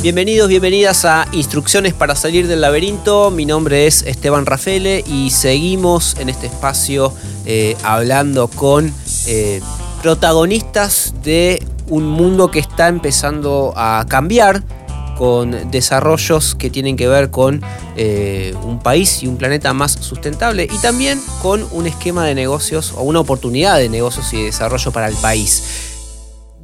Bienvenidos, bienvenidas a Instrucciones para salir del laberinto. Mi nombre es Esteban Rafele y seguimos en este espacio eh, hablando con eh, protagonistas de un mundo que está empezando a cambiar, con desarrollos que tienen que ver con eh, un país y un planeta más sustentable y también con un esquema de negocios o una oportunidad de negocios y de desarrollo para el país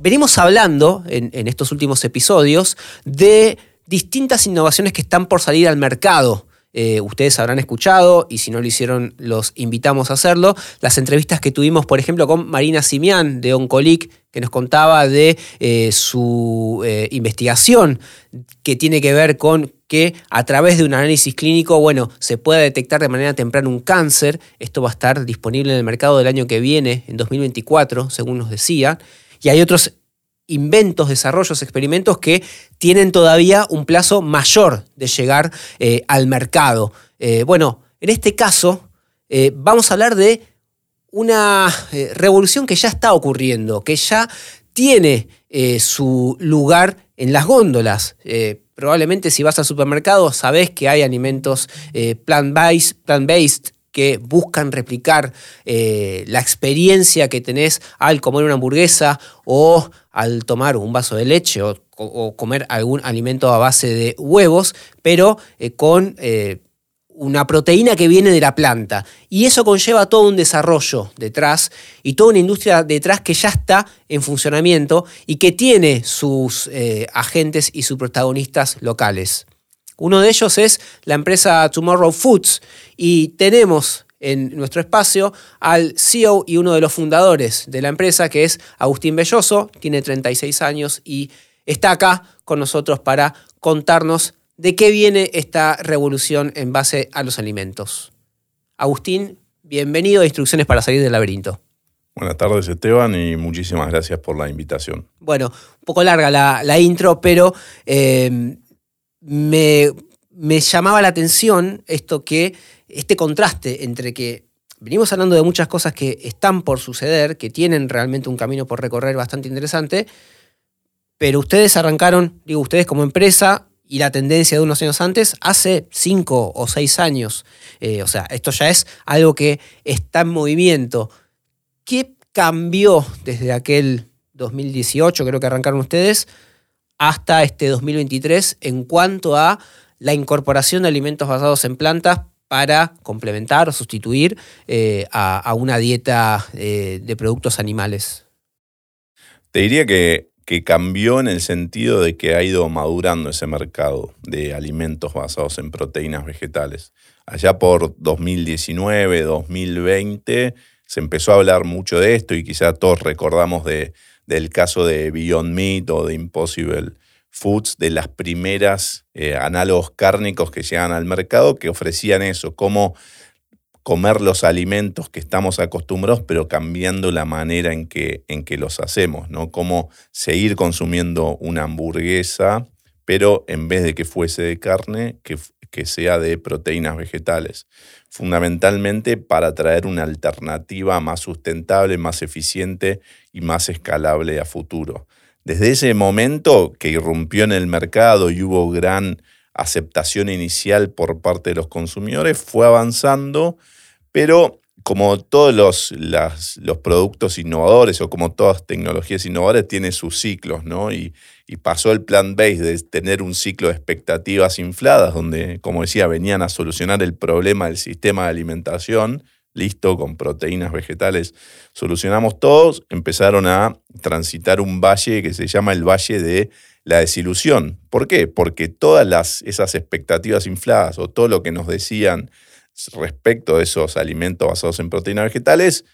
venimos hablando en, estos últimos episodios de distintas innovaciones que están por salir al mercado. Eh, ustedes habrán escuchado, y si no lo hicieron, los invitamos a hacerlo, las entrevistas que tuvimos, por ejemplo, con Marina Simián de Oncolic, que nos contaba de eh, su eh, investigación que tiene que ver con que a través de un análisis clínico, bueno, se pueda detectar de manera temprana un cáncer. Esto va a estar disponible en el mercado del año que viene, en 2024, según nos decía y hay otros inventos, desarrollos, experimentos que tienen todavía un plazo mayor de llegar eh, al mercado. Eh, bueno, en este caso eh, vamos a hablar de una revolución que ya está ocurriendo, que ya tiene su lugar en las góndolas. probablemente si vas al supermercado sabes que hay alimentos plant-based, plant-based que buscan replicar eh, la experiencia que tenés al comer una hamburguesa o al tomar un vaso de leche o, comer algún alimento a base de huevos, pero eh, con eh, una proteína que viene de la planta. Y eso conlleva todo un desarrollo detrás y toda una industria detrás que ya está en funcionamiento y que tiene sus agentes y sus protagonistas locales. Uno de ellos es la empresa Tomorrow Foods y tenemos en nuestro espacio al CEO y uno de los fundadores de la empresa, que es Agustín Belloso, tiene 36 años y está acá con nosotros para contarnos de qué viene esta revolución en base a los alimentos. Agustín, bienvenido a Instrucciones para salir del laberinto. Buenas tardes Esteban y muchísimas gracias por la invitación. Bueno, un poco larga la, intro, pero eh, me, llamaba la atención esto que, este contraste entre que venimos hablando de muchas cosas que están por suceder, que tienen realmente un camino por recorrer bastante interesante, pero ustedes arrancaron, digo, ustedes como empresa y la tendencia de unos años antes, hace cinco o seis años. Eh, o sea, esto ya es algo que está en movimiento. ¿Qué cambió desde aquel 2018, creo que arrancaron ustedes, hasta este 2023 en cuanto a la incorporación de alimentos basados en plantas para complementar o sustituir eh, a, una dieta eh, de productos animales? Te diría que, que, cambió en el sentido de que ha ido madurando ese mercado de alimentos basados en proteínas vegetales. Allá por 2019, 2020 se empezó a hablar mucho de esto y quizá todos recordamos de del caso de Beyond Meat o de Impossible Foods, de las primeras eh, análogos cárnicos que llegan al mercado que ofrecían eso, cómo comer los alimentos que estamos acostumbrados, pero cambiando la manera en que, en que los hacemos, ¿no? Cómo seguir consumiendo una hamburguesa, pero en vez de que fuese de carne, que, que sea de proteínas vegetales fundamentalmente para traer una alternativa más sustentable, más eficiente y más escalable a futuro. Desde ese momento que irrumpió en el mercado y hubo gran aceptación inicial por parte de los consumidores, fue avanzando, pero como todos los, los productos innovadores o como todas tecnologías innovadoras, tiene sus ciclos, ¿no? Y, pasó el plan base de tener un ciclo de expectativas infladas, donde, como decía, venían a solucionar el problema del sistema de alimentación, listo, con proteínas vegetales, solucionamos todos, empezaron a transitar un valle que se llama el valle de la desilusión. ¿Por qué? Porque todas las, esas expectativas infladas o todo lo que nos decían respecto de esos alimentos basados en proteínas vegetales,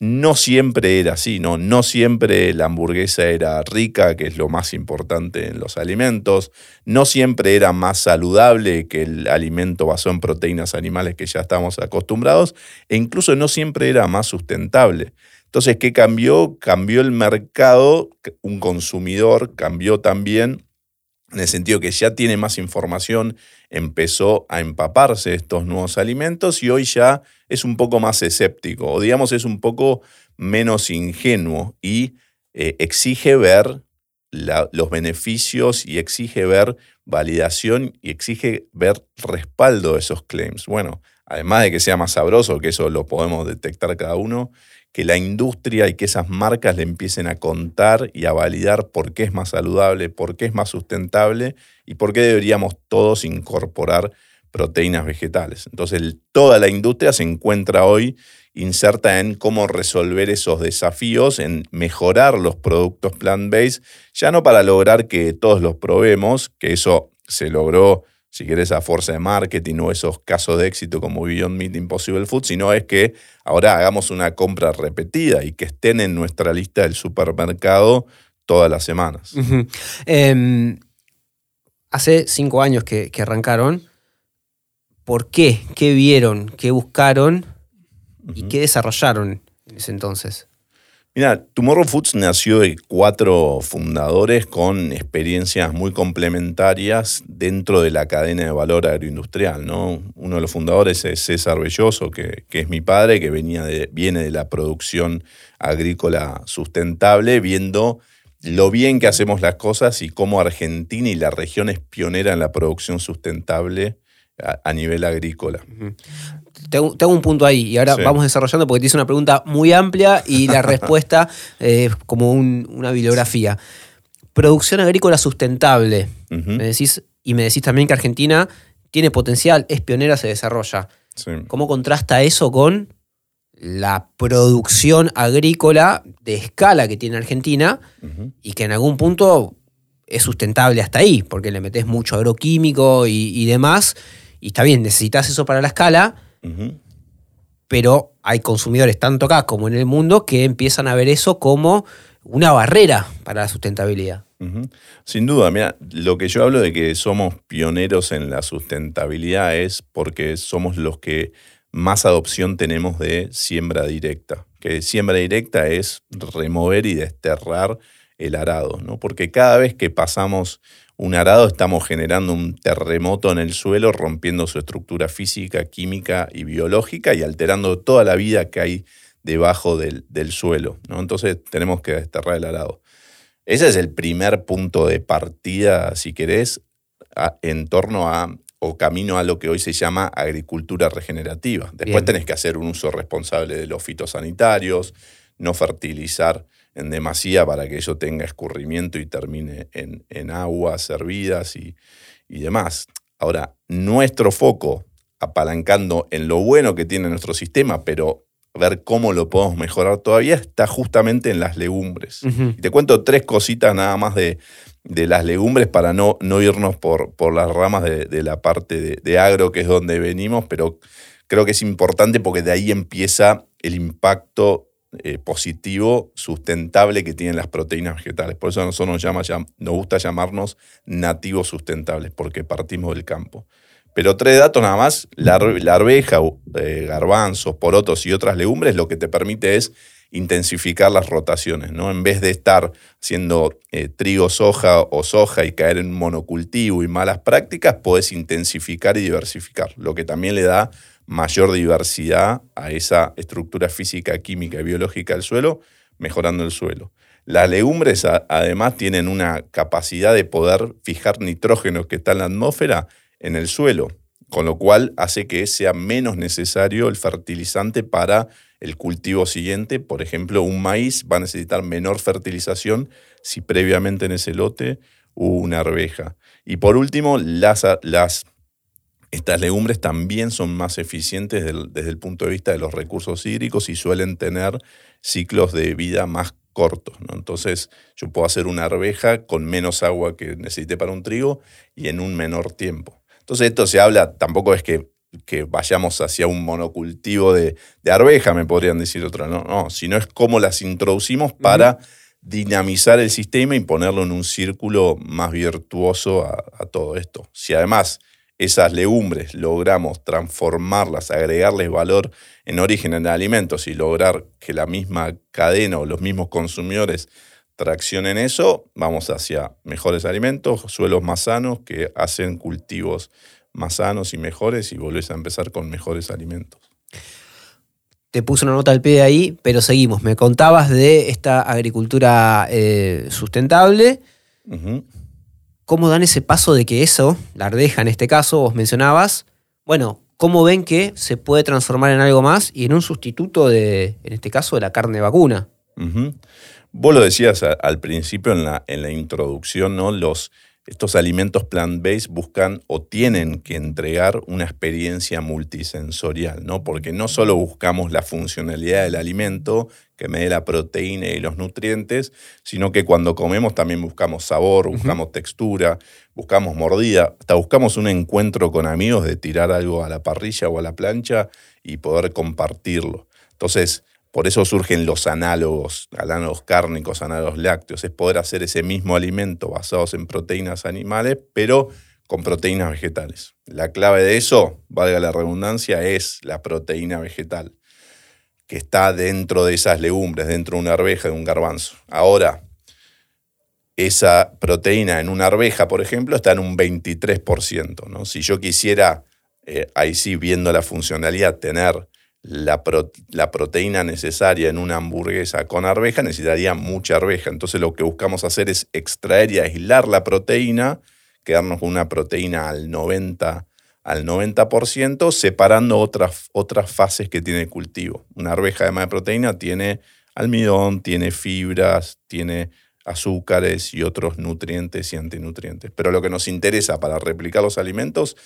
no siempre era así, ¿no? No siempre la hamburguesa era rica, que es lo más importante en los alimentos. No siempre era más saludable que el alimento basado en proteínas animales que ya estamos acostumbrados. E incluso no siempre era más sustentable. Entonces, ¿qué cambió? Cambió el mercado, un consumidor cambió también en el sentido que ya tiene más información, empezó a empaparse estos nuevos alimentos y hoy ya es un poco más escéptico, o digamos es un poco menos ingenuo y eh, exige ver los beneficios y exige ver validación y exige ver respaldo de esos claims. Bueno, además de que sea más sabroso, que eso lo podemos detectar cada uno, que la industria y que esas marcas le empiecen a contar y a validar por qué es más saludable, por qué es más sustentable y por qué deberíamos todos incorporar proteínas vegetales. Entonces, toda la industria se encuentra hoy inserta en cómo resolver esos desafíos, en mejorar los productos plant-based, ya no para lograr que todos los probemos, que eso se logró, si querés, a fuerza de marketing o esos casos de éxito como Beyond Meat Impossible Food, sino es que ahora hagamos una compra repetida y que estén en nuestra lista del supermercado todas las semanas. Em, hace cinco años que arrancaron. ¿Por qué? ¿Qué vieron? ¿Qué buscaron? ¿Y qué desarrollaron en ese entonces? Mira, Tomorrow Foods nació de cuatro fundadores con experiencias muy complementarias dentro de la cadena de valor agroindustrial. ¿no? Uno de los fundadores es César Belloso, que, es mi padre, que venía viene de la producción agrícola sustentable, viendo lo bien que hacemos las cosas y cómo Argentina y la región es pionera en la producción sustentable a, nivel agrícola. Tengo, un punto ahí y ahora vamos desarrollando porque te hice una pregunta muy amplia y la respuesta es como una bibliografía. Producción agrícola sustentable. me decís, y me decís también que Argentina tiene potencial, es pionera, se desarrolla. ¿Cómo contrasta eso con la producción agrícola de escala que tiene Argentina y que en algún punto es sustentable hasta ahí, porque le metes mucho agroquímico y, y demás, y está bien, necesitas eso para la escala, pero hay consumidores tanto acá como en el mundo que empiezan a ver eso como una barrera para la sustentabilidad. Sin duda, mira, lo que yo hablo de que somos pioneros en la sustentabilidad es porque somos los que más adopción tenemos de siembra directa. Que siembra directa es remover y desterrar el arado, ¿no? Porque cada vez que pasamos un arado estamos generando un terremoto en el suelo, rompiendo su estructura física, química y biológica y alterando toda la vida que hay debajo del, suelo. ¿no? Entonces tenemos que desterrar el arado. Ese es el primer punto de partida, si querés, en torno a o camino a lo que hoy se llama agricultura regenerativa. Después tenés que hacer un uso responsable de los fitosanitarios, no fertilizar en demasía para que eso tenga escurrimiento y termine en, en aguas servidas y, demás. Ahora, nuestro foco, apalancando en lo bueno que tiene nuestro sistema, pero ver cómo lo podemos mejorar todavía, está justamente en las legumbres. y te cuento tres cositas nada más de, las legumbres para no, no irnos por, por las ramas de, la parte de, de, agro, que es donde venimos, pero creo que es importante porque de ahí empieza el impacto eh, positivo, sustentable que tienen las proteínas vegetales. Por eso a nosotros nos, llama, gusta llamarnos nativos sustentables, porque partimos del campo. Pero tres datos nada más, la, arveja, eh, garbanzos, porotos y otras legumbres, lo que te permite es intensificar las rotaciones, ¿no? En vez de estar haciendo eh, trigo, soja o soja y caer en monocultivo y malas prácticas, puedes intensificar y diversificar, lo que también le da mayor diversidad a esa estructura física, química y biológica del suelo, mejorando el suelo. Las legumbres además tienen una capacidad de poder fijar nitrógeno que está en la atmósfera en el suelo, con lo cual hace que sea menos necesario el fertilizante para el cultivo siguiente. Por ejemplo, un maíz va a necesitar menor fertilización si previamente en ese lote hubo una arveja. Y por último, las estas legumbres también son más eficientes desde el, punto de vista de los recursos hídricos y suelen tener ciclos de vida más cortos. Entonces yo puedo hacer una arveja con menos agua que necesite para un trigo y en un menor tiempo. Entonces esto se habla, tampoco es que, que vayamos hacia un monocultivo de, arveja, me podrían decir otra, no, no, sino es cómo las introducimos para dinamizar el sistema y ponerlo en un círculo más virtuoso a todo esto. Si además esas legumbres logramos transformarlas, agregarles valor en origen en alimentos y lograr que la misma cadena o los mismos consumidores traccionen eso, vamos hacia mejores alimentos, suelos más sanos que hacen cultivos más sanos y mejores y volvés a empezar con mejores alimentos. Te puse una nota al pie ahí, pero seguimos. Me contabas de esta agricultura eh, sustentable ¿Cómo dan ese paso de que eso, la ardeja en este caso, vos mencionabas, bueno, cómo ven que se puede transformar en algo más y en un sustituto de, en este caso, de la carne vacuna? Vos lo decías al principio en la, en la introducción, ¿no? Los, estos alimentos plant-based buscan o tienen que entregar una experiencia multisensorial, ¿no? Porque no solo buscamos la funcionalidad del alimento, que me dé la proteína y los nutrientes, sino que cuando comemos también buscamos sabor, buscamos textura, buscamos mordida, hasta buscamos un encuentro con amigos de tirar algo a la parrilla o a la plancha y poder compartirlo. Entonces, por eso surgen los análogos, análogos cárnicos, análogos lácteos, es poder hacer ese mismo alimento basados en proteínas animales, pero con proteínas vegetales. La clave de eso, valga la redundancia, es la proteína vegetal, que está dentro de esas legumbres, dentro de una arveja, de un garbanzo. Ahora, esa proteína en una arveja, por ejemplo, está en un 23%. ¿no? Si yo quisiera, eh, ahí sí, viendo la funcionalidad, tener la, proteína necesaria en una hamburguesa con arveja, necesitaría mucha arveja. Entonces lo que buscamos hacer es extraer y aislar la proteína, quedarnos con una proteína al 90%, al 90% separando otras, otras fases que tiene el cultivo. Una arveja además de proteína tiene almidón, tiene fibras, tiene azúcares y otros nutrientes y antinutrientes. Pero lo que nos interesa para replicar los alimentos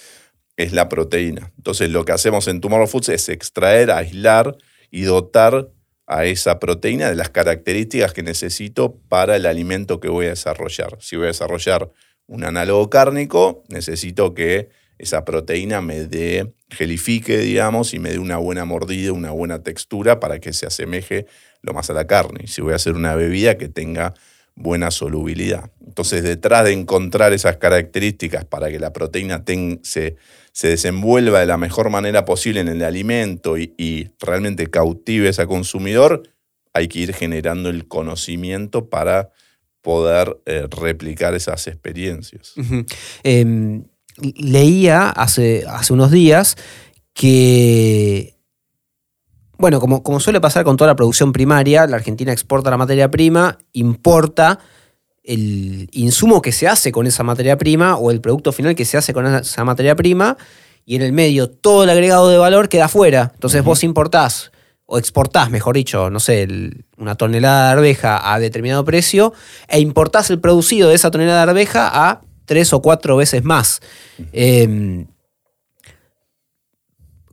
es la proteína. Entonces lo que hacemos en Tomorrow Foods es extraer, aislar y dotar a esa proteína de las características que necesito para el alimento que voy a desarrollar. Si voy a desarrollar un análogo cárnico, necesito que esa proteína me dé, gelifique, digamos, y me dé una buena mordida, una buena textura para que se asemeje lo más a la carne. Si voy a hacer una bebida que tenga buena solubilidad. Entonces, detrás de encontrar esas características para que la proteína se, se desenvuelva de la mejor manera posible en el alimento y, realmente cautive a ese consumidor, hay que ir generando el conocimiento para poder eh, replicar esas experiencias. Em, leía hace, hace unos días que bueno, como, como, suele pasar con toda la producción primaria, la Argentina exporta la materia prima, importa el insumo que se hace con esa materia prima o el producto final que se hace con esa materia prima y en el medio todo el agregado de valor queda fuera. Entonces vos importás o exportás, mejor dicho, no sé, una tonelada de arveja a determinado precio e importás el producido de esa tonelada de arveja a tres o cuatro veces más. Em,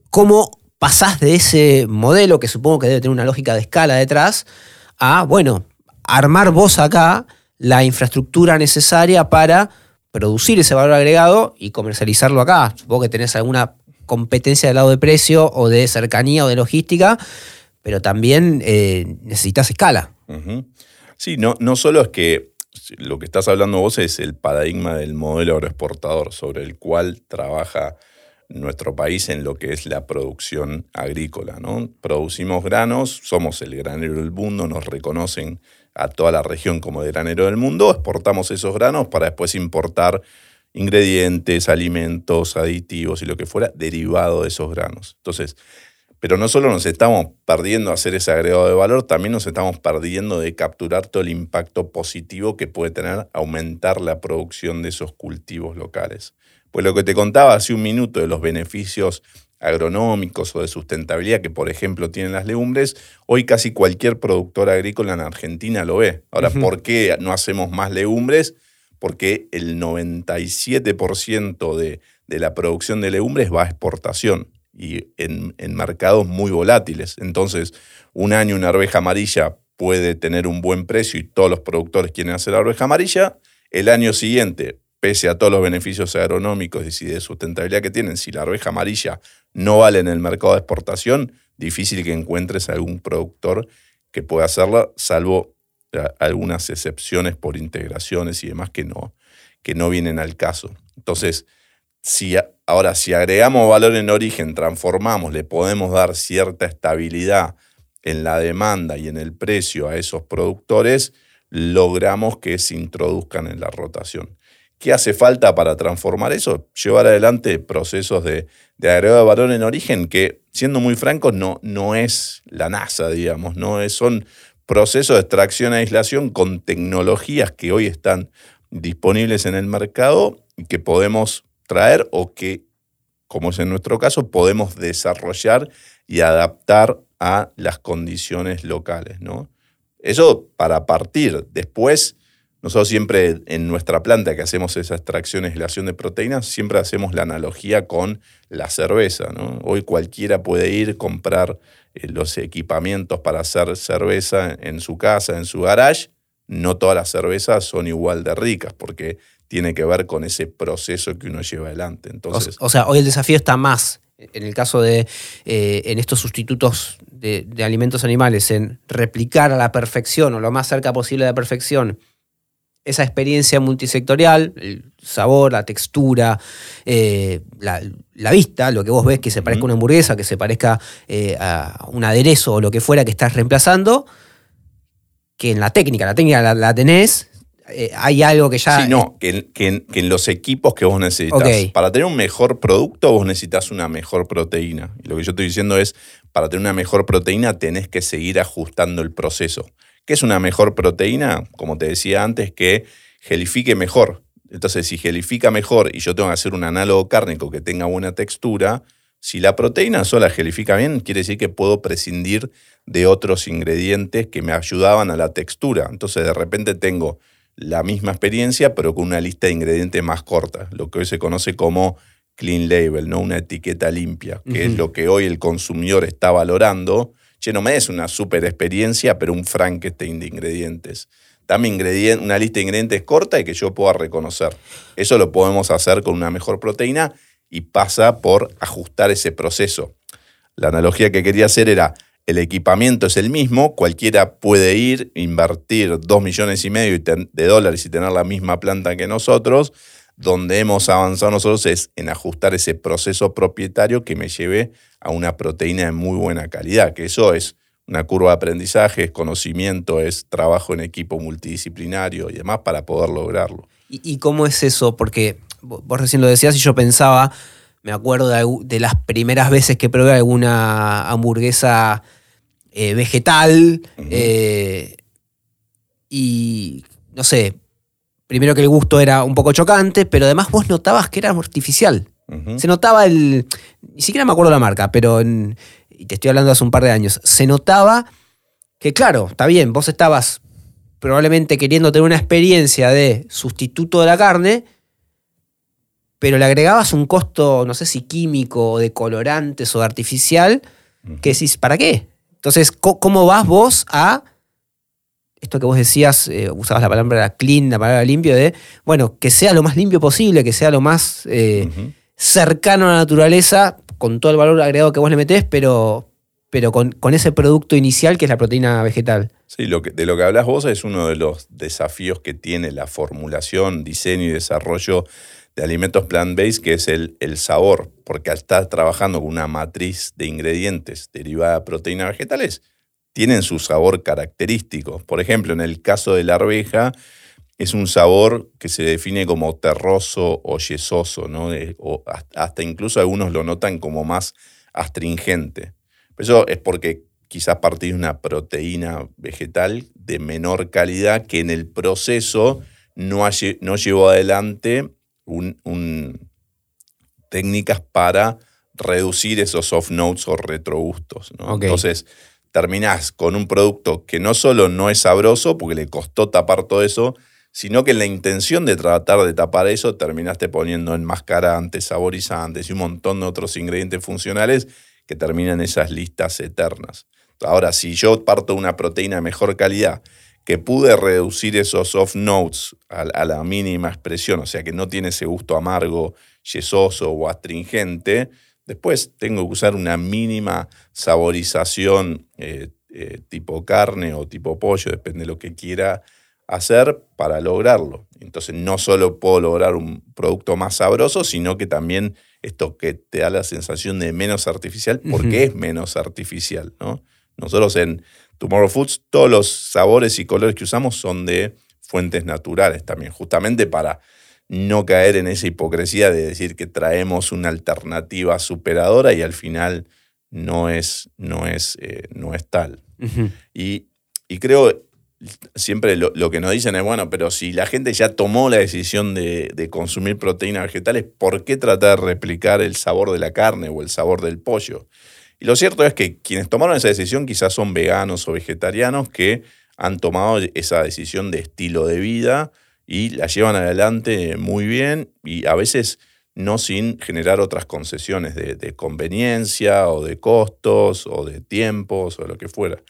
¿Cómo pasás de ese modelo, que supongo que debe tener una lógica de escala detrás, a, bueno, armar vos acá la infraestructura necesaria para producir ese valor agregado y comercializarlo acá. Supongo que tenés alguna competencia del lado de precio o de cercanía o de logística, pero también eh, necesitas escala. Sí, no, no solo es que lo que estás hablando vos es el paradigma del modelo agroexportador sobre el cual trabaja nuestro país en lo que es la producción agrícola. ¿no? Producimos granos, somos el granero del mundo, nos reconocen a toda la región como de granero del mundo, exportamos esos granos para después importar ingredientes, alimentos, aditivos y lo que fuera derivado de esos granos. Entonces, pero no solo nos estamos perdiendo hacer ese agregado de valor, también nos estamos perdiendo de capturar todo el impacto positivo que puede tener aumentar la producción de esos cultivos locales. Pues lo que te contaba hace un minuto de los beneficios agronómicos o de sustentabilidad que, por ejemplo, tienen las legumbres, hoy casi cualquier productor agrícola en Argentina lo ve. Ahora, ¿por qué no hacemos más legumbres? Porque el 97% de, de, la producción de legumbres va a exportación y en, en mercados muy volátiles. Entonces, un año una arveja amarilla puede tener un buen precio y todos los productores quieren hacer arveja amarilla. El año siguiente pese a todos los beneficios agronómicos y de sustentabilidad que tienen, si la arveja amarilla no vale en el mercado de exportación, difícil que encuentres algún productor que pueda hacerla, salvo eh, algunas excepciones por integraciones y demás que no, que no vienen al caso. Entonces, si, ahora, si agregamos valor en origen, transformamos, le podemos dar cierta estabilidad en la demanda y en el precio a esos productores, logramos que se introduzcan en la rotación. ¿Qué hace falta para transformar eso? Llevar adelante procesos de, de agregado de valor en origen que, siendo muy francos, no, no es la NASA, digamos, no es, son procesos de extracción e aislación con tecnologías que hoy están disponibles en el mercado y que podemos traer o que, como es en nuestro caso, podemos desarrollar y adaptar a las condiciones locales, ¿no? Eso para partir. Después, nosotros siempre en nuestra planta que hacemos esa extracción y aislación de proteínas, siempre hacemos la analogía con la cerveza. ¿no? Hoy cualquiera puede ir, comprar eh, los equipamientos para hacer cerveza en su casa, en su garage. No todas las cervezas son igual de ricas porque tiene que ver con ese proceso que uno lleva adelante. Entonces, o, sea, hoy el desafío está más en el caso de eh, en estos sustitutos de, alimentos animales, en replicar a la perfección o lo más cerca posible de la perfección esa experiencia multisectorial, el sabor, la textura, eh, la, vista, lo que vos ves que se parezca a una hamburguesa, que se parezca eh, a un aderezo o lo que fuera que estás reemplazando, que en la técnica, la técnica la, tenés, eh, hay algo que ya... Sí, no, que, en los equipos que vos necesitas. Para tener un mejor producto vos necesitas una mejor proteína. Y lo que yo estoy diciendo es, para tener una mejor proteína tenés que seguir ajustando el proceso. ¿Qué es una mejor proteína? Como te decía antes, que gelifique mejor. Entonces, si gelifica mejor y yo tengo que hacer un análogo cárnico que tenga buena textura, si la proteína sola gelifica bien, quiere decir que puedo prescindir de otros ingredientes que me ayudaban a la textura. Entonces, de repente tengo la misma experiencia, pero con una lista de ingredientes más corta, lo que hoy se conoce como clean label, ¿no? una etiqueta limpia, que es lo que hoy el consumidor está valorando che, no me des una super experiencia, pero un Frankenstein de ingredientes. Dame una lista de ingredientes corta y que yo pueda reconocer. Eso lo podemos hacer con una mejor proteína y pasa por ajustar ese proceso. La analogía que quería hacer era, el equipamiento es el mismo, cualquiera puede ir, invertir dos millones y medio de dólares y tener la misma planta que nosotros, donde hemos avanzado nosotros es en ajustar ese proceso propietario que me lleve a una proteína de muy buena calidad, que eso es una curva de aprendizaje, es conocimiento, es trabajo en equipo multidisciplinario y demás para poder lograrlo. ¿Y, cómo es eso? Porque vos recién lo decías y yo pensaba, me acuerdo de, las primeras veces que probé alguna hamburguesa eh, vegetal eh, y no sé, primero que el gusto era un poco chocante, pero además vos notabas que era artificial. Se notaba el. Ni siquiera me acuerdo la marca, pero. y te estoy hablando hace un par de años. Se notaba que, claro, está bien, vos estabas probablemente queriendo tener una experiencia de sustituto de la carne, pero le agregabas un costo, no sé si químico o de colorantes o de artificial, que decís, ¿para qué? Entonces, ¿cómo vas vos a esto que vos decías, eh, usabas la palabra clean, la palabra limpio, de, bueno, que sea lo más limpio posible, que sea lo más eh, cercano a la naturaleza, con todo el valor agregado que vos le metés, pero, pero con, ese producto inicial que es la proteína vegetal. Sí, lo que, de lo que hablas vos es uno de los desafíos que tiene la formulación, diseño y desarrollo de alimentos plant-based, que es el, el, sabor, porque al estar trabajando con una matriz de ingredientes derivada de proteínas vegetales, tienen su sabor característico. Por ejemplo, en el caso de la arveja, es un sabor que se define como terroso o yesoso, ¿no? o hasta incluso algunos lo notan como más astringente. Eso es porque quizás partís de una proteína vegetal de menor calidad que en el proceso no, no llevó adelante técnicas para reducir esos soft notes o retrogustos. ¿no? Entonces, terminás con un producto que no solo no es sabroso, porque le costó tapar todo eso, sino que en la intención de tratar de tapar eso, terminaste poniendo enmascarantes, saborizantes y un montón de otros ingredientes funcionales que terminan esas listas eternas. Ahora, si yo parto una proteína de mejor calidad, que pude reducir esos off notes a, la mínima expresión, o sea que no tiene ese gusto amargo, yesoso o astringente, Después tengo que usar una mínima saborización eh, eh, tipo carne o tipo pollo, depende de lo que quiera hacer para lograrlo. Entonces no solo puedo lograr un producto más sabroso, sino que también esto que te da la sensación de menos artificial, porque es menos artificial. ¿no? Nosotros en Tomorrow Foods todos los sabores y colores que usamos son de fuentes naturales también, justamente para no caer en esa hipocresía de decir que traemos una alternativa superadora y al final no es, no es, eh, no es tal. y, creo siempre lo, que nos dicen es, bueno, pero si la gente ya tomó la decisión de, de, consumir proteínas vegetales, ¿por qué tratar de replicar el sabor de la carne o el sabor del pollo? Y lo cierto es que quienes tomaron esa decisión quizás son veganos o vegetarianos que han tomado esa decisión de estilo de vida y la llevan adelante muy bien y a veces no sin generar otras concesiones de, conveniencia o de costos o de tiempos o lo que fuera.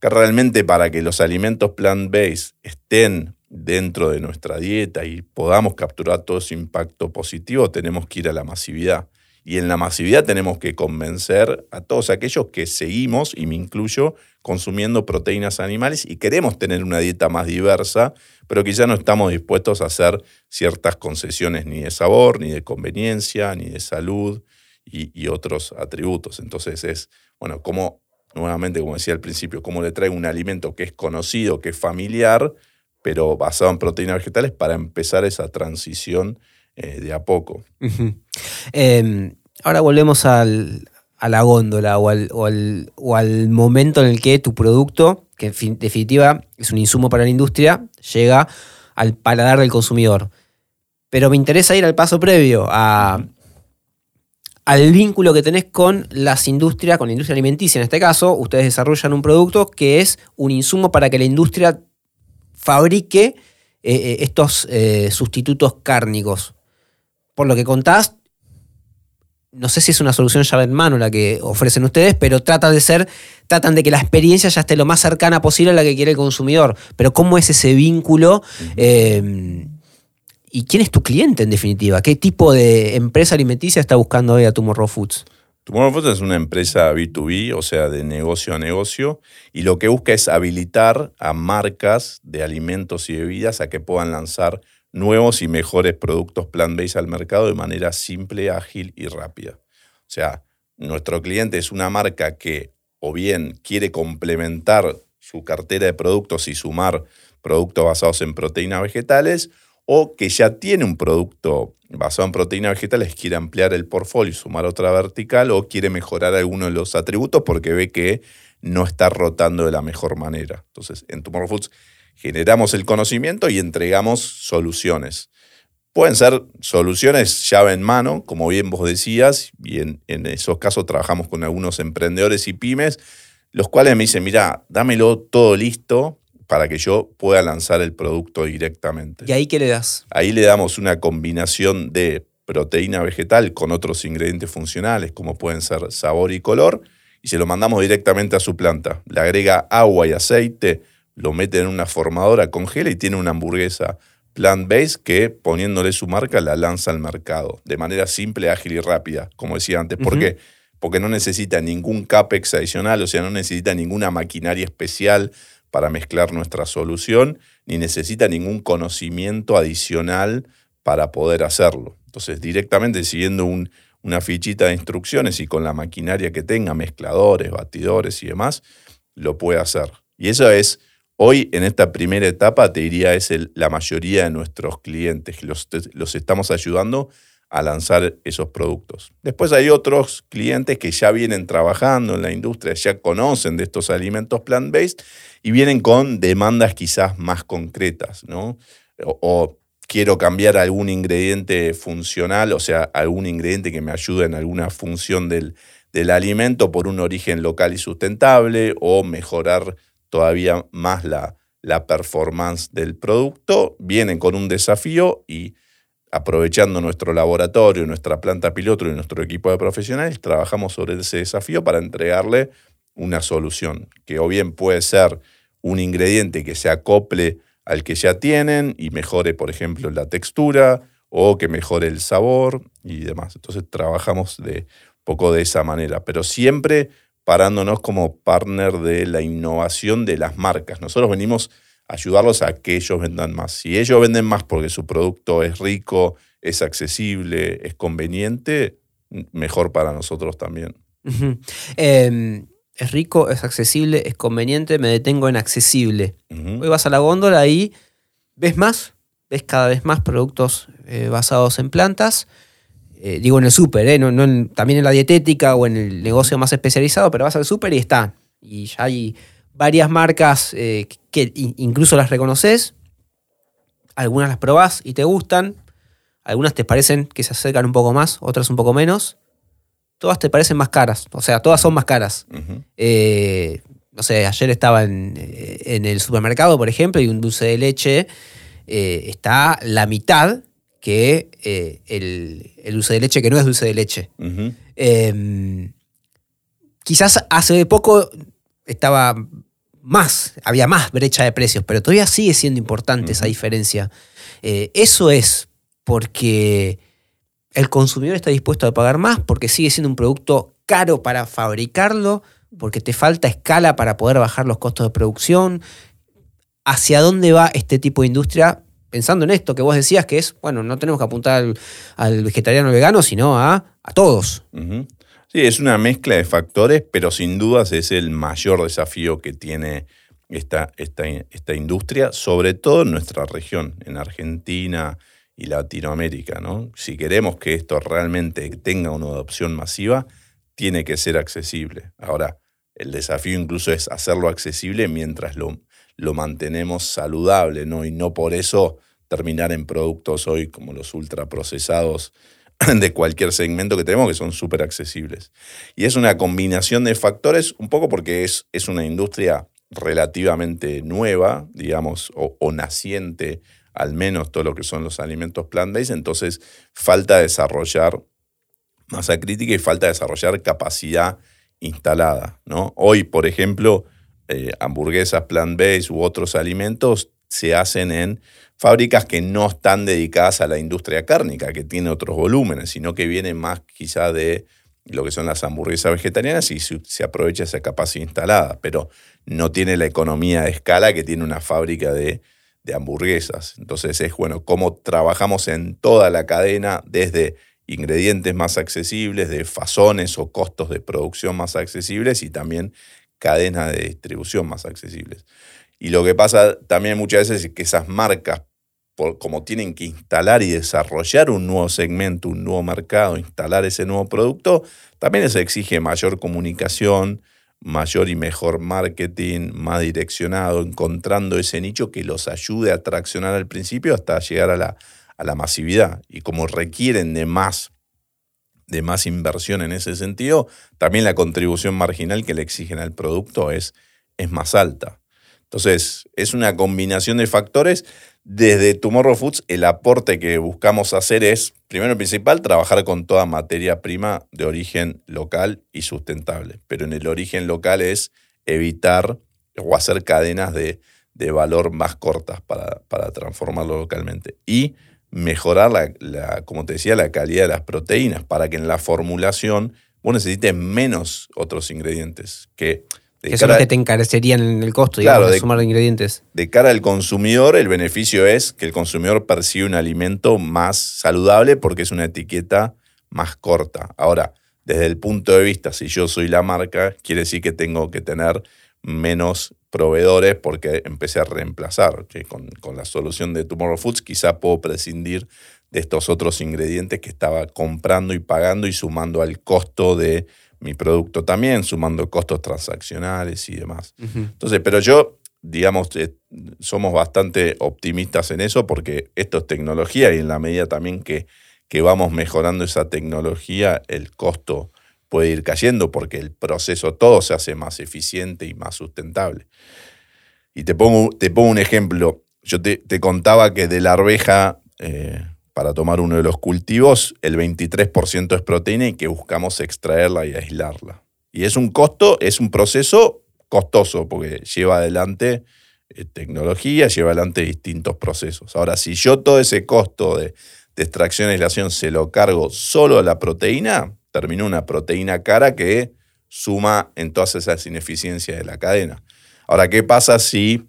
Que realmente para que los alimentos plant-based estén dentro de nuestra dieta y podamos capturar todo ese impacto positivo, tenemos que ir a la masividad. Y en la masividad tenemos que convencer a todos aquellos que seguimos, y me incluyo, consumiendo proteínas animales y queremos tener una dieta más diversa, pero que ya no estamos dispuestos a hacer ciertas concesiones ni de sabor, ni de conveniencia, ni de salud y, otros atributos. Entonces es, bueno, como, nuevamente, como decía al principio, cómo le traigo un alimento que es conocido, que es familiar, pero basado en proteínas vegetales para empezar esa transición eh, de a poco. Ahora volvemos al, a la góndola o al, momento en el que tu producto, que en definitiva es un insumo para la industria, llega al paladar del consumidor. Pero me interesa ir al paso previo, a, al vínculo que tenés con las industrias, con la industria alimenticia. En este caso, ustedes desarrollan un producto que es un insumo para que la industria fabrique eh, eh, estos eh, sustitutos cárnicos. Por lo que contás, no sé si es una solución llave en mano la que ofrecen ustedes, pero tratan de ser, tratan de que la experiencia ya esté lo más cercana posible a la que quiere el consumidor. Pero ¿cómo es ese vínculo? Eh, ¿Y quién es tu cliente en definitiva? ¿Qué tipo de empresa alimenticia está buscando hoy a Tomorrow Foods? Tomorrow Foods es una empresa B2B, o sea, de negocio a negocio, y lo que busca es habilitar a marcas de alimentos y bebidas a que puedan lanzar nuevos y mejores productos plant-based al mercado de manera simple, ágil y rápida. O sea, nuestro cliente es una marca que o bien quiere complementar su cartera de productos y sumar productos basados en proteínas vegetales, o que ya tiene un producto basado en proteínas vegetales, quiere ampliar el portfolio y sumar otra vertical, o quiere mejorar alguno de los atributos porque ve que no está rotando de la mejor manera. Entonces, en Tomorrow Foods generamos el conocimiento y entregamos soluciones. Pueden ser soluciones llave en mano, como bien vos decías, y en, esos casos trabajamos con algunos emprendedores y pymes, los cuales me dicen, mira, dámelo todo listo para que yo pueda lanzar el producto directamente. ¿Y ahí qué le das? Ahí le damos una combinación de proteína vegetal con otros ingredientes funcionales, como pueden ser sabor y color, y se lo mandamos directamente a su planta. Le agrega agua y aceite, lo mete en una formadora, congela y tiene una hamburguesa plant-based que poniéndole su marca la lanza al mercado de manera simple, ágil y rápida, como decía antes. ¿Por qué? Porque no necesita ningún CAPEX adicional, o sea, no necesita ninguna maquinaria especial para mezclar nuestra solución, ni necesita ningún conocimiento adicional para poder hacerlo. Entonces, directamente siguiendo una fichita de instrucciones y con la maquinaria que tenga, mezcladores, batidores y demás, lo puede hacer. Y eso es Hoy, en esta primera etapa, te diría, es la mayoría de nuestros clientes. Los, los estamos ayudando a lanzar esos productos. Después hay otros clientes que ya vienen trabajando en la industria, ya conocen de estos alimentos plant-based y vienen con demandas quizás más concretas, ¿no? O, quiero cambiar algún ingrediente funcional, o sea, algún ingrediente que me ayude en alguna función del, del alimento por un origen local y sustentable, o mejorar todavía más la, la performance del producto, vienen con un desafío y aprovechando nuestro laboratorio, nuestra planta piloto y nuestro equipo de profesionales, trabajamos sobre ese desafío para entregarle una solución, que o bien puede ser un ingrediente que se acople al que ya tienen y mejore, por ejemplo, la textura o que mejore el sabor y demás. Entonces trabajamos de poco de esa manera, pero siempre parándonos como partner de la innovación de las marcas. Nosotros venimos a ayudarlos a que ellos vendan más. Si ellos venden más porque su producto es rico, es accesible, es conveniente, mejor para nosotros también. Em, es rico, es accesible, es conveniente, me detengo en accesible. Hoy vas a la góndola y ves más, ves cada vez más productos eh, basados en plantas eh, digo en el súper, eh, también en la dietética o en el negocio más especializado, pero vas al súper y está. Y ya hay varias marcas eh, que incluso las reconoces, algunas las probás y te gustan, algunas te parecen que se acercan un poco más, otras un poco menos, todas te parecen más caras, o sea, todas son más caras. Eh, no sé, ayer estaba en, el supermercado, por ejemplo, y un dulce de leche está la mitad que el, dulce de leche que no es dulce de leche. Em, quizás hace poco estaba más, había más brecha de precios, pero todavía sigue siendo importante esa diferencia. Eh, eso es porque el consumidor está dispuesto a pagar más, porque sigue siendo un producto caro para fabricarlo, porque te falta escala para poder bajar los costos de producción. ¿Hacia dónde va este tipo de industria? Pensando en esto que vos decías, que es, bueno, no tenemos que apuntar al, vegetariano vegano, sino a, a todos. Sí, es una mezcla de factores, pero sin dudas es el mayor desafío que tiene esta, esta, esta industria, sobre todo en nuestra región, en Argentina y Latinoamérica. ¿no? Si queremos que esto realmente tenga una adopción masiva, tiene que ser accesible. Ahora, el desafío incluso es hacerlo accesible mientras lo, lo mantenemos saludable, ¿no? Y no por eso terminar en productos hoy como los ultraprocesados de cualquier segmento que tenemos que son súper accesibles. Y es una combinación de factores, un poco porque es, es una industria relativamente nueva, digamos, o, naciente, al menos todo lo que son los alimentos plant-based, entonces falta desarrollar masa crítica y falta desarrollar capacidad instalada. ¿no? Hoy, por ejemplo, eh, hamburguesas plant-based u otros alimentos se hacen en fábricas que no están dedicadas a la industria cárnica, que tiene otros volúmenes, sino que vienen más quizá de lo que son las hamburguesas vegetarianas y se aprovecha esa capacidad instalada, pero no tiene la economía de escala que tiene una fábrica de, de hamburguesas. Entonces es bueno cómo trabajamos en toda la cadena desde ingredientes más accesibles, de fasones o costos de producción más accesibles y también cadenas de distribución más accesibles. Y lo que pasa también muchas veces es que esas marcas, como tienen que instalar y desarrollar un nuevo segmento, un nuevo mercado, instalar ese nuevo producto, también les exige mayor comunicación, mayor y mejor marketing, más direccionado, encontrando ese nicho que los ayude a traccionar al principio hasta llegar a la, a la masividad. Y como requieren de más, de más inversión en ese sentido, también la contribución marginal que le exigen al producto es, es más alta. Entonces, es una combinación de factores. Desde Tomorrow Foods, el aporte que buscamos hacer es, primero y principal, trabajar con toda materia prima de origen local y sustentable. Pero en el origen local es evitar o hacer cadenas de, valor más cortas para, para, transformarlo localmente. Y mejorar, la, como te decía, la calidad de las proteínas para que en la formulación vos necesites menos otros ingredientes. Que los que te encarecerían en el costo, digamos, de, sumar ingredientes. De cara al consumidor, el beneficio es que el consumidor percibe un alimento más saludable porque es una etiqueta más corta. Ahora, desde el punto de vista, si yo soy la marca, quiere decir que tengo que tener menos proveedores porque empecé a reemplazar. Que con, con la solución de Tomorrow Foods quizá puedo prescindir de estos otros ingredientes que estaba comprando y pagando y sumando al costo de mi producto también, sumando costos transaccionales y demás. Entonces, pero yo, digamos, eh, somos bastante optimistas en eso porque esto es tecnología y en la medida también que, que vamos mejorando esa tecnología, el costo puede ir cayendo porque el proceso todo se hace más eficiente y más sustentable. Y te pongo, te pongo un ejemplo. Yo te, contaba que de la arveja eh, para tomar uno de los cultivos, el 23% es proteína y que buscamos extraerla y aislarla. Y es un costo, es un proceso costoso porque lleva adelante eh, tecnología, lleva adelante distintos procesos. Ahora, si yo todo ese costo de, extracción y aislación se lo cargo solo a la proteína, termino una proteína cara que suma en todas esas ineficiencias de la cadena. Ahora, ¿qué pasa si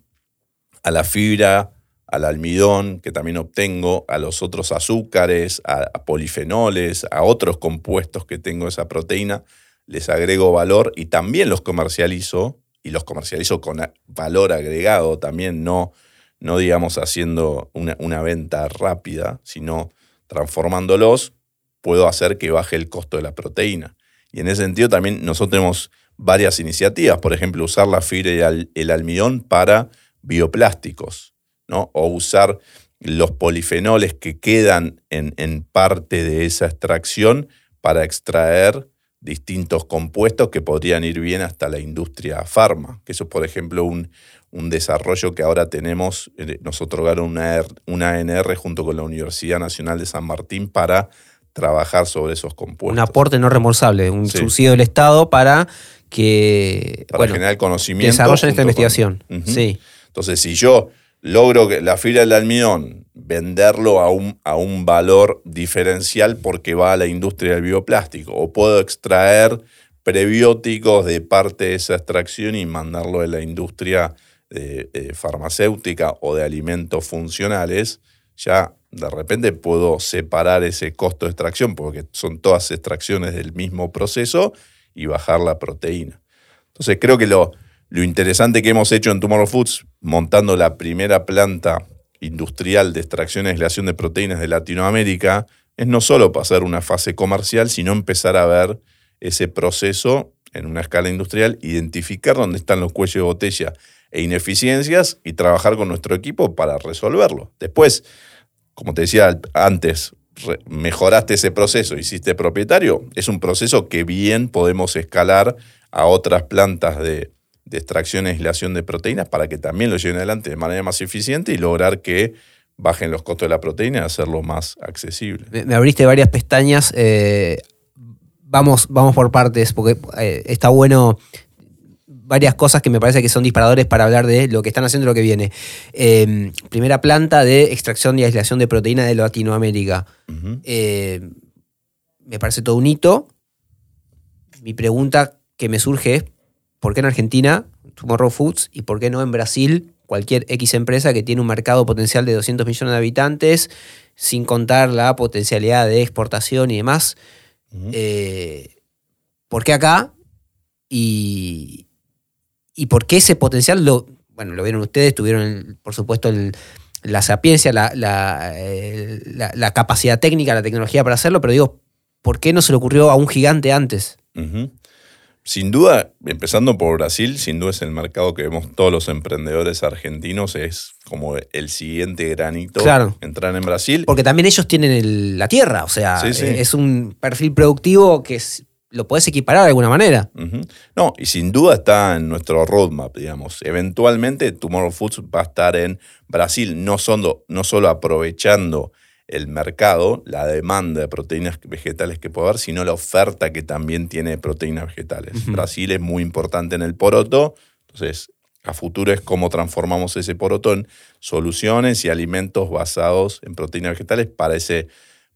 a la fibra al almidón que también obtengo, a los otros azúcares, a, polifenoles, a otros compuestos que tengo esa proteína, les agrego valor y también los comercializo, y los comercializo con valor agregado, también no, no digamos haciendo una venta rápida, sino transformándolos, puedo hacer que baje el costo de la proteína. Y en ese sentido también nosotros hemos varias iniciativas, por ejemplo, usar la fibra y el almidón para bioplásticos, ¿no? o usar los polifenoles que quedan en, en parte de esa extracción para extraer distintos compuestos que podrían ir bien hasta la industria farma, que eso es, por ejemplo, un, un desarrollo que ahora tenemos, eh, nos otorgaron una, una ANR junto con la Universidad Nacional de San Martín para trabajar sobre esos compuestos. Un aporte no reembolsable, un subsidio del Estado para que para generar conocimiento. Desarrollen esta investigación. sí. Entonces, si yo logro que la fibra del almidón venderlo a un, a un valor diferencial porque va a la industria del bioplástico, o puedo extraer prebióticos de parte de esa extracción y mandarlo a la industria farmacéutica o de alimentos funcionales, ya de repente puedo separar ese costo de extracción, porque son todas extracciones del mismo proceso, y bajar la proteína. Entonces creo que lo, lo interesante que hemos hecho en Tomorrow Foods, montando la primera planta industrial de extracción y aislación de proteínas de Latinoamérica, es no solo pasar una fase comercial, sino empezar a ver ese proceso en una escala industrial, identificar dónde están los cuellos de botella e ineficiencias y trabajar con nuestro equipo para resolverlo. Después, como te decía antes, mejoraste ese proceso, hiciste propietario, es un proceso que bien podemos escalar a otras plantas de, extracción e aislación de proteínas para que también lo lleven adelante de manera más eficiente y lograr que bajen los costos de la proteína y hacerlo más accesible. Me, abriste varias pestañas. Eh, vamos, vamos por partes, porque eh, está bueno varias cosas que me parece que son disparadores para hablar de lo que están haciendo y lo que viene. Em, primera planta de extracción y aislación de proteína de Latinoamérica. Em, me parece todo un hito. Mi pregunta que me surge es, ¿por qué en Argentina, Tomorrow Foods, y por qué no en Brasil, cualquier X empresa que tiene un mercado potencial de 200 millones de habitantes, sin contar la potencialidad de exportación y demás? Eh, ¿Por qué acá? Y, y por qué ese potencial lo, bueno, lo vieron ustedes, tuvieron, por supuesto, la sapiencia, la, la, capacidad técnica, la tecnología para hacerlo, pero digo, ¿por qué no se le ocurrió a un gigante antes? Sin duda, empezando por Brasil, sin duda es el mercado que vemos todos los emprendedores argentinos, es como el siguiente granito claro. entrar en Brasil. Porque también ellos tienen la tierra, o sea, es un perfil productivo que es lo puedes equiparar de alguna manera. No, y sin duda está en nuestro roadmap, digamos. Eventualmente Tomorrow Foods va a estar en Brasil, no, no solo aprovechando el mercado, la demanda de proteínas vegetales que puede haber, sino la oferta que también tiene de proteínas vegetales. Brasil es muy importante en el poroto, entonces a futuro es cómo transformamos ese poroto en soluciones y alimentos basados en proteínas vegetales para ese,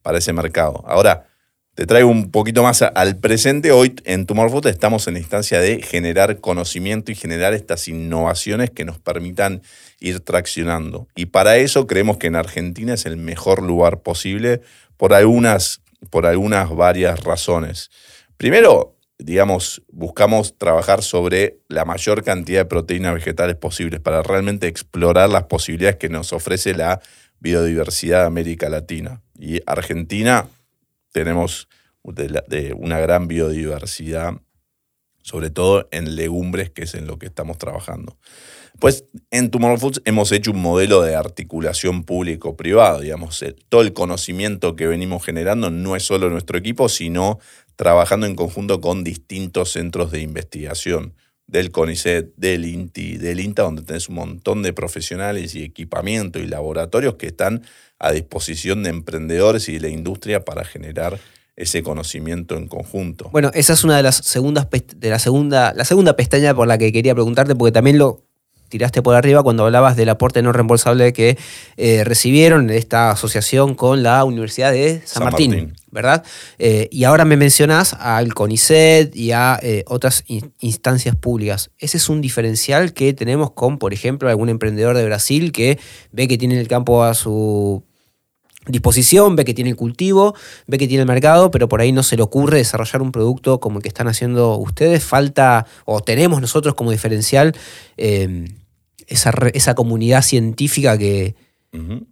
para ese mercado. Ahora, te traigo un poquito más al presente. Hoy en Tumorfood estamos en la instancia de generar conocimiento y generar estas innovaciones que nos permitan ir traccionando. Y para eso creemos que en Argentina es el mejor lugar posible por algunas, por algunas varias razones. Primero, digamos, buscamos trabajar sobre la mayor cantidad de proteínas vegetales posibles para realmente explorar las posibilidades que nos ofrece la biodiversidad de América Latina. Y Argentina tenemos de, una gran biodiversidad, sobre todo en legumbres, que es en lo que estamos trabajando. Pues en Tomorrow Foods hemos hecho un modelo de articulación público-privado, digamos, todo el conocimiento que venimos generando no es solo nuestro equipo, sino trabajando en conjunto con distintos centros de investigación, del CONICET, del INTI, del INTA, donde tenés un montón de profesionales y equipamiento y laboratorios que están a disposición de emprendedores y de la industria para generar ese conocimiento en conjunto. Bueno, esa es una de las segundas de la segunda la segunda pestaña por la que quería preguntarte porque también lo tiraste por arriba cuando hablabas del aporte no reembolsable que eh, recibieron de esta asociación con la Universidad de San, Martín, ¿verdad? Eh, y ahora me mencionás al CONICET y a eh, otras instancias públicas. Ese es un diferencial que tenemos con, por ejemplo, algún emprendedor de Brasil que ve que tiene el campo a su disposición, ve que tiene el cultivo, ve que tiene el mercado, pero por ahí no se le ocurre desarrollar un producto como el que están haciendo ustedes. Falta, o tenemos nosotros como diferencial, eh, esa, comunidad científica que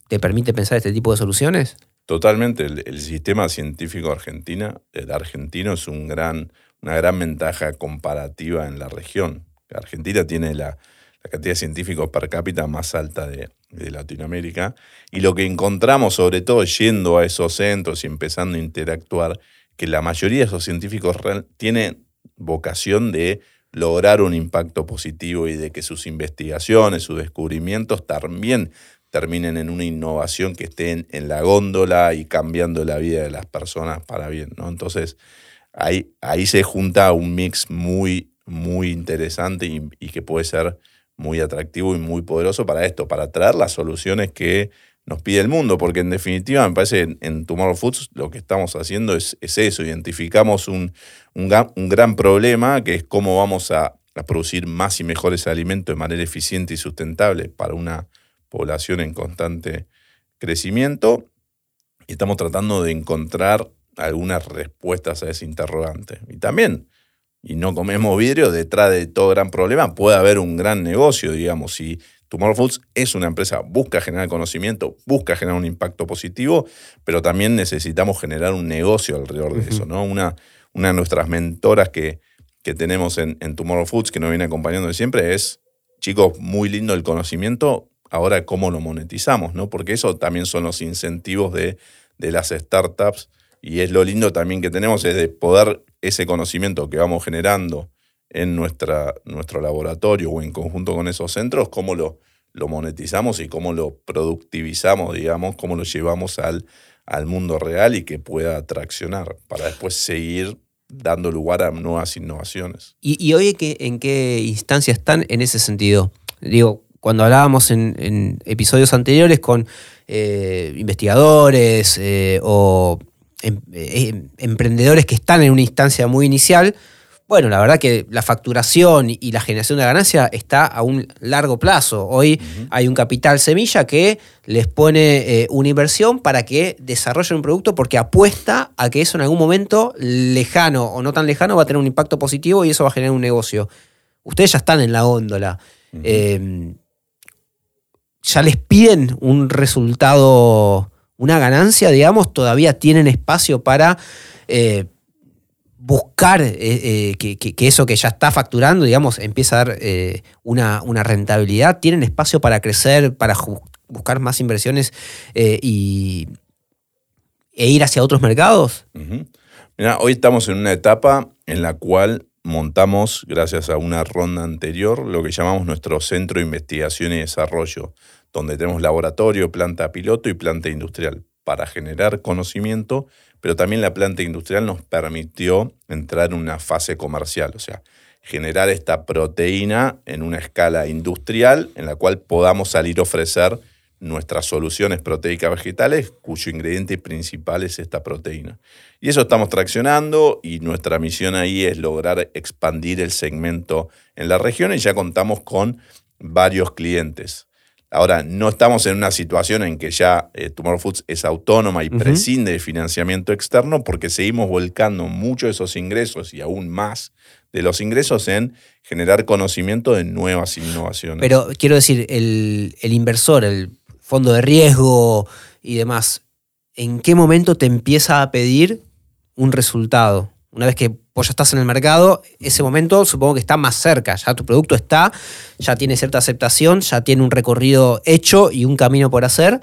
te permite pensar este tipo de soluciones. Totalmente. El, sistema científico argentina, el argentino es un gran una gran ventaja comparativa en la región. Argentina tiene la, cantidad de científicos per cápita más alta de, Latinoamérica. Y lo que encontramos, sobre todo yendo a esos centros y empezando a interactuar, que la mayoría de esos científicos tienen vocación de lograr un impacto positivo y de que sus investigaciones, sus descubrimientos también terminen en una innovación que esté en, la góndola y cambiando la vida de las personas para bien. ¿no? Entonces, ahí, ahí se junta un mix muy, muy interesante y, que puede ser muy atractivo y muy poderoso para esto, para traer las soluciones que nos pide el mundo, porque en definitiva me parece en, en Tomorrow Foods lo que estamos haciendo es, eso, identificamos un, un, gran problema que es cómo vamos a, a, producir más y mejores alimentos de manera eficiente y sustentable para una población en constante crecimiento y estamos tratando de encontrar algunas respuestas a ese interrogante. Y también, y no comemos vidrio, detrás de todo gran problema puede haber un gran negocio, digamos, si Tomorrow Foods es una empresa, busca generar conocimiento, busca generar un impacto positivo, pero también necesitamos generar un negocio alrededor de eso, ¿no? Una, una de nuestras mentoras que, que tenemos en, en Tomorrow Foods, que nos viene acompañando de siempre, es, chicos, muy lindo el conocimiento, ahora cómo lo monetizamos, ¿no? Porque eso también son los incentivos de, de las startups y es lo lindo también que tenemos, es de poder ese conocimiento que vamos generando en nuestra, nuestro laboratorio o en conjunto con esos centros, cómo lo, monetizamos y cómo lo productivizamos, digamos, cómo lo llevamos al, al mundo real y que pueda traccionar para después seguir dando lugar a nuevas innovaciones. ¿Y, hoy en qué instancia están en ese sentido? Digo, cuando hablábamos en, episodios anteriores con eh, investigadores eh, o Em, eh, emprendedores que están en una instancia muy inicial, bueno, la verdad que la facturación y la generación de ganancia está a un largo plazo. Hoy hay un capital semilla que les pone eh, una inversión para que desarrollen un producto porque apuesta a que eso en algún momento lejano o no tan lejano va a tener un impacto positivo y eso va a generar un negocio. Ustedes ya están en la góndola. Em, ya les piden un resultado una ganancia, digamos, todavía tienen espacio para eh, buscar eh, eh, que, eso que ya está facturando, digamos, empieza a dar una, una, rentabilidad. Tienen espacio para crecer, para buscar más inversiones y, e ir hacia otros mercados. Mira, hoy estamos en una etapa en la cual montamos, gracias a una ronda anterior, lo que llamamos nuestro Centro de Investigación y Desarrollo donde tenemos laboratorio, planta piloto y planta industrial para generar conocimiento, pero también la planta industrial nos permitió entrar en una fase comercial, o sea, generar esta proteína en una escala industrial en la cual podamos salir a ofrecer nuestras soluciones proteicas vegetales, cuyo ingrediente principal es esta proteína. Y eso estamos traccionando y nuestra misión ahí es lograr expandir el segmento en la región y ya contamos con varios clientes. Ahora, no estamos en una situación en que ya eh, Tomorrow Foods es autónoma y prescinde de financiamiento externo porque seguimos volcando muchos de esos ingresos y aún más de los ingresos en generar conocimiento de nuevas innovaciones. Pero quiero decir, el, el inversor, el fondo de riesgo y demás, ¿en qué momento te empieza a pedir un resultado? Una vez que vos ya estás en el mercado, ese momento supongo que está más cerca, ya tu producto está, ya tiene cierta aceptación, ya tiene un recorrido hecho y un camino por hacer.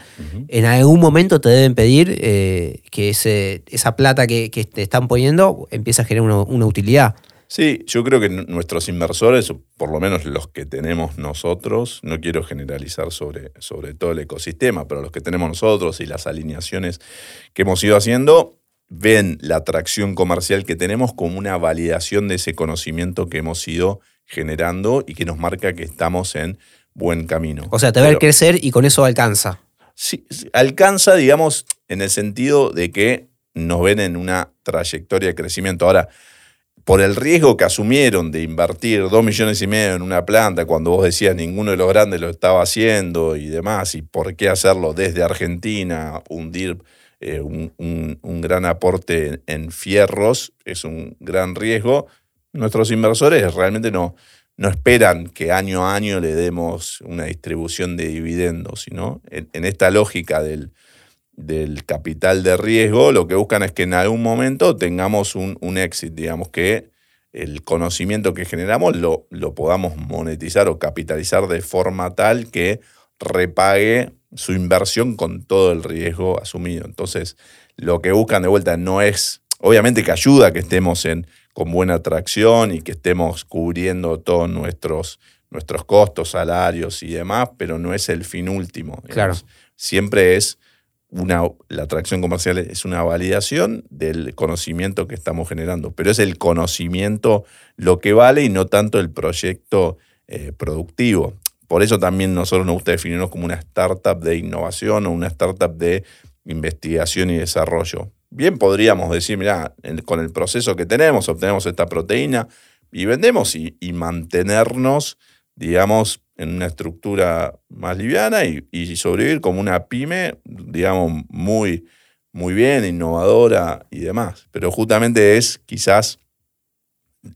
En algún momento te deben pedir eh, que ese, esa plata que, te están poniendo empiece a generar una, utilidad. Sí, yo creo que nuestros inversores, por lo menos los que tenemos nosotros, no quiero generalizar sobre, sobre todo el ecosistema, pero los que tenemos nosotros y las alineaciones que hemos ido haciendo, ven la atracción comercial que tenemos como una validación de ese conocimiento que hemos ido generando y que nos marca que estamos en buen camino. O sea, te ve crecer y con eso alcanza. Sí, alcanza, digamos, en el sentido de que nos ven en una trayectoria de crecimiento. Ahora, por el riesgo que asumieron de invertir dos millones y medio en una planta cuando vos decías ninguno de los grandes lo estaba haciendo y demás, y por qué hacerlo desde Argentina, hundir eh, un, gran aporte en fierros, es un gran riesgo. Nuestros inversores realmente no, no esperan que año a año le demos una distribución de dividendos, sino en, esta lógica del, del, capital de riesgo, lo que buscan es que en algún momento tengamos un, un digamos, que el conocimiento que generamos lo, lo podamos monetizar o capitalizar de forma tal que repague su inversión con todo el riesgo asumido. Entonces, lo que buscan de vuelta no es, obviamente que ayuda que estemos en, con buena atracción y que estemos cubriendo todos nuestros, nuestros costos, salarios y demás, pero no es el fin último. Claro. Siempre es una, la atracción comercial es una validación del conocimiento que estamos generando, pero es el conocimiento lo que vale y no tanto el proyecto eh, productivo. Por eso también nosotros nos gusta definirnos como una startup de innovación o una startup de investigación y desarrollo. Bien podríamos decir, mira, con el proceso que tenemos, obtenemos esta proteína y vendemos y, mantenernos, digamos, en una estructura más liviana y, sobrevivir como una pyme, digamos, muy, muy bien, innovadora y demás. Pero justamente es quizás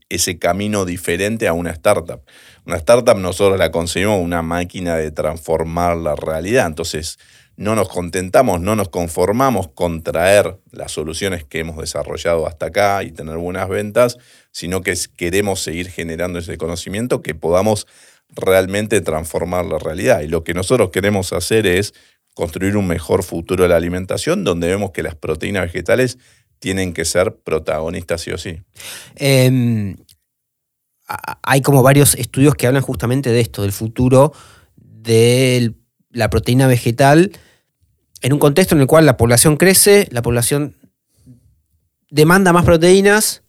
ese camino diferente a una startup. Una startup nosotros la concebimos una máquina de transformar la realidad, entonces no nos contentamos, no nos conformamos con traer las soluciones que hemos desarrollado hasta acá y tener buenas ventas, sino que queremos seguir generando ese conocimiento que podamos realmente transformar la realidad. Y lo que nosotros queremos hacer es construir un mejor futuro de la alimentación, donde vemos que las proteínas vegetales tienen que ser protagonistas sí o sí. Em, hay como varios estudios que hablan justamente de esto, del futuro de la proteína vegetal, en un contexto en el cual la población crece, la población demanda más proteínas,